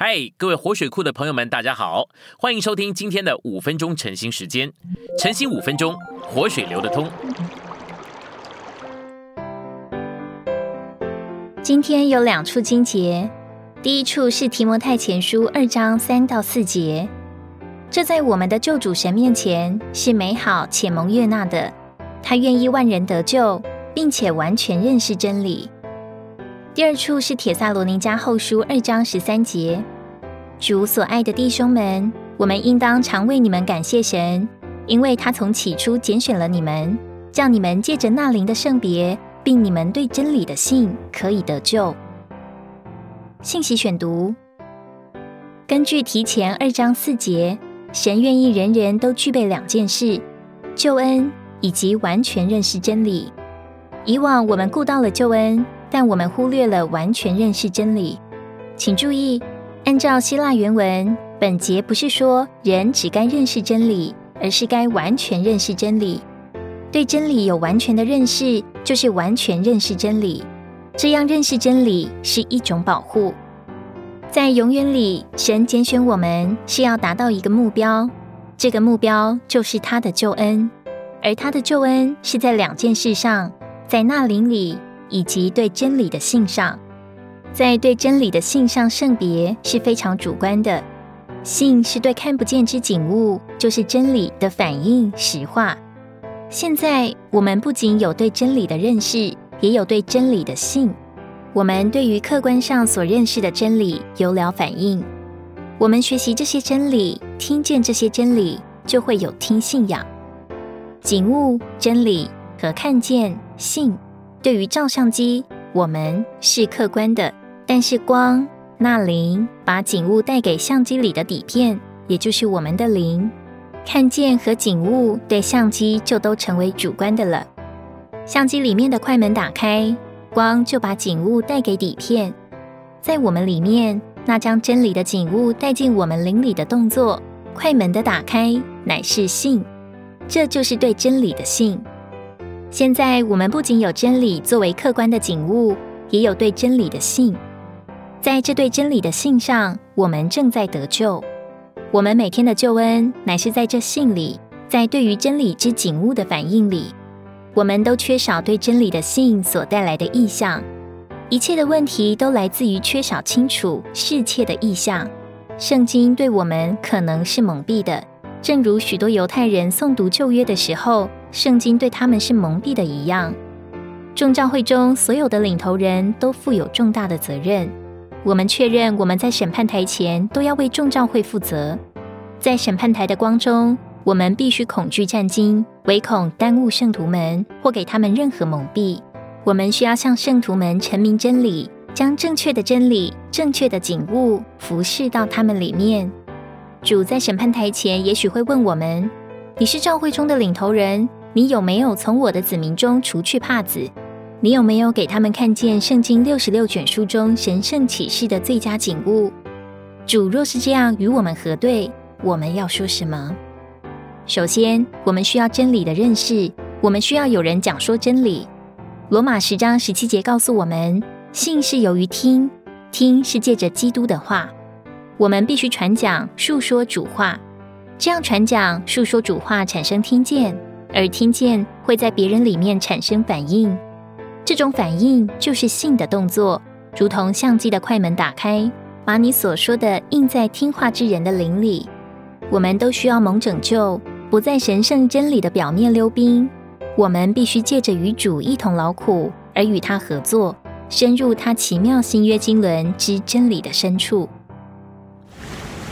嗨，各位活水库的朋友们，大家好，欢迎收听今天的五分钟晨兴时间。晨兴五分钟，活水流得通。今天有两处经节，第一处是提摩太前书二章三到四节，这在我们的救主神面前是美好且蒙悦纳的。他愿意万人得救，并且完全认识真理。第二处是铁萨罗尼迦后书二章十三节，主所爱的弟兄们，我们应当常为你们感谢神，因为他从起初拣选了你们，叫你们借着那灵的圣别，并你们对真理的信，可以得救。信息选读：根据提前二章四节，神愿意人人都具备两件事：救恩以及完全认识真理。以往我们顾到了救恩。但我们忽略了完全认识真理。请注意，按照希腊原文，本节不是说人只该认识真理，而是该完全认识真理。对真理有完全的认识，就是完全认识真理。这样认识真理是一种保护。在永远里，神拣选我们是要达到一个目标，这个目标就是他的救恩，而他的救恩是在两件事上，在那灵里。以及对真理的信上，在对真理的信上，圣别是非常主观的。信是对看不见之景物，就是真理的反应实化。现在我们不仅有对真理的认识，也有对真理的信。我们对于客观上所认识的真理有了反应。我们学习这些真理，听见这些真理，就会有听信仰。景物、真理和看见信。对于照相机，我们是客观的；但是光、那灵把景物带给相机里的底片，也就是我们的灵，看见和景物对相机就都成为主观的了。相机里面的快门打开，光就把景物带给底片，在我们里面，那将真理的景物带进我们灵里的动作，快门的打开乃是信，这就是对真理的信。现在我们不仅有真理作为客观的景物，也有对真理的信。在这对真理的信上，我们正在得救。我们每天的救恩乃是在这信里，在对于真理之景物的反应里。我们都缺少对真理的信所带来的意象。一切的问题都来自于缺少清楚世切的意象。圣经对我们可能是蒙蔽的，正如许多犹太人诵读旧约的时候。圣经对他们是蒙蔽的一样。众教会中所有的领头人都负有重大的责任。我们确认我们在审判台前都要为众教会负责。在审判台的光中，我们必须恐惧战惊，唯恐耽误圣徒们或给他们任何蒙蔽。我们需要向圣徒们陈明真理，将正确的真理、正确的景物服侍到他们里面。主在审判台前也许会问我们：“你是教会中的领头人。”你有没有从我的子民中除去帕子？你有没有给他们看见圣经六十六卷书中神圣启示的最佳景物？主若是这样与我们核对，我们要说什么？首先，我们需要真理的认识，我们需要有人讲说真理。罗马十章十七节告诉我们，信是由于听，听是借着基督的话。我们必须传讲、述说主话，这样传讲、述说主话产生听见。而听见会在别人里面产生反应，这种反应就是信的动作，如同相机的快门打开，把你所说的印在听话之人的灵里。我们都需要蒙拯救，不在神圣真理的表面溜冰。我们必须借着与主一同劳苦，而与他合作，深入他奇妙新约经纶之真理的深处。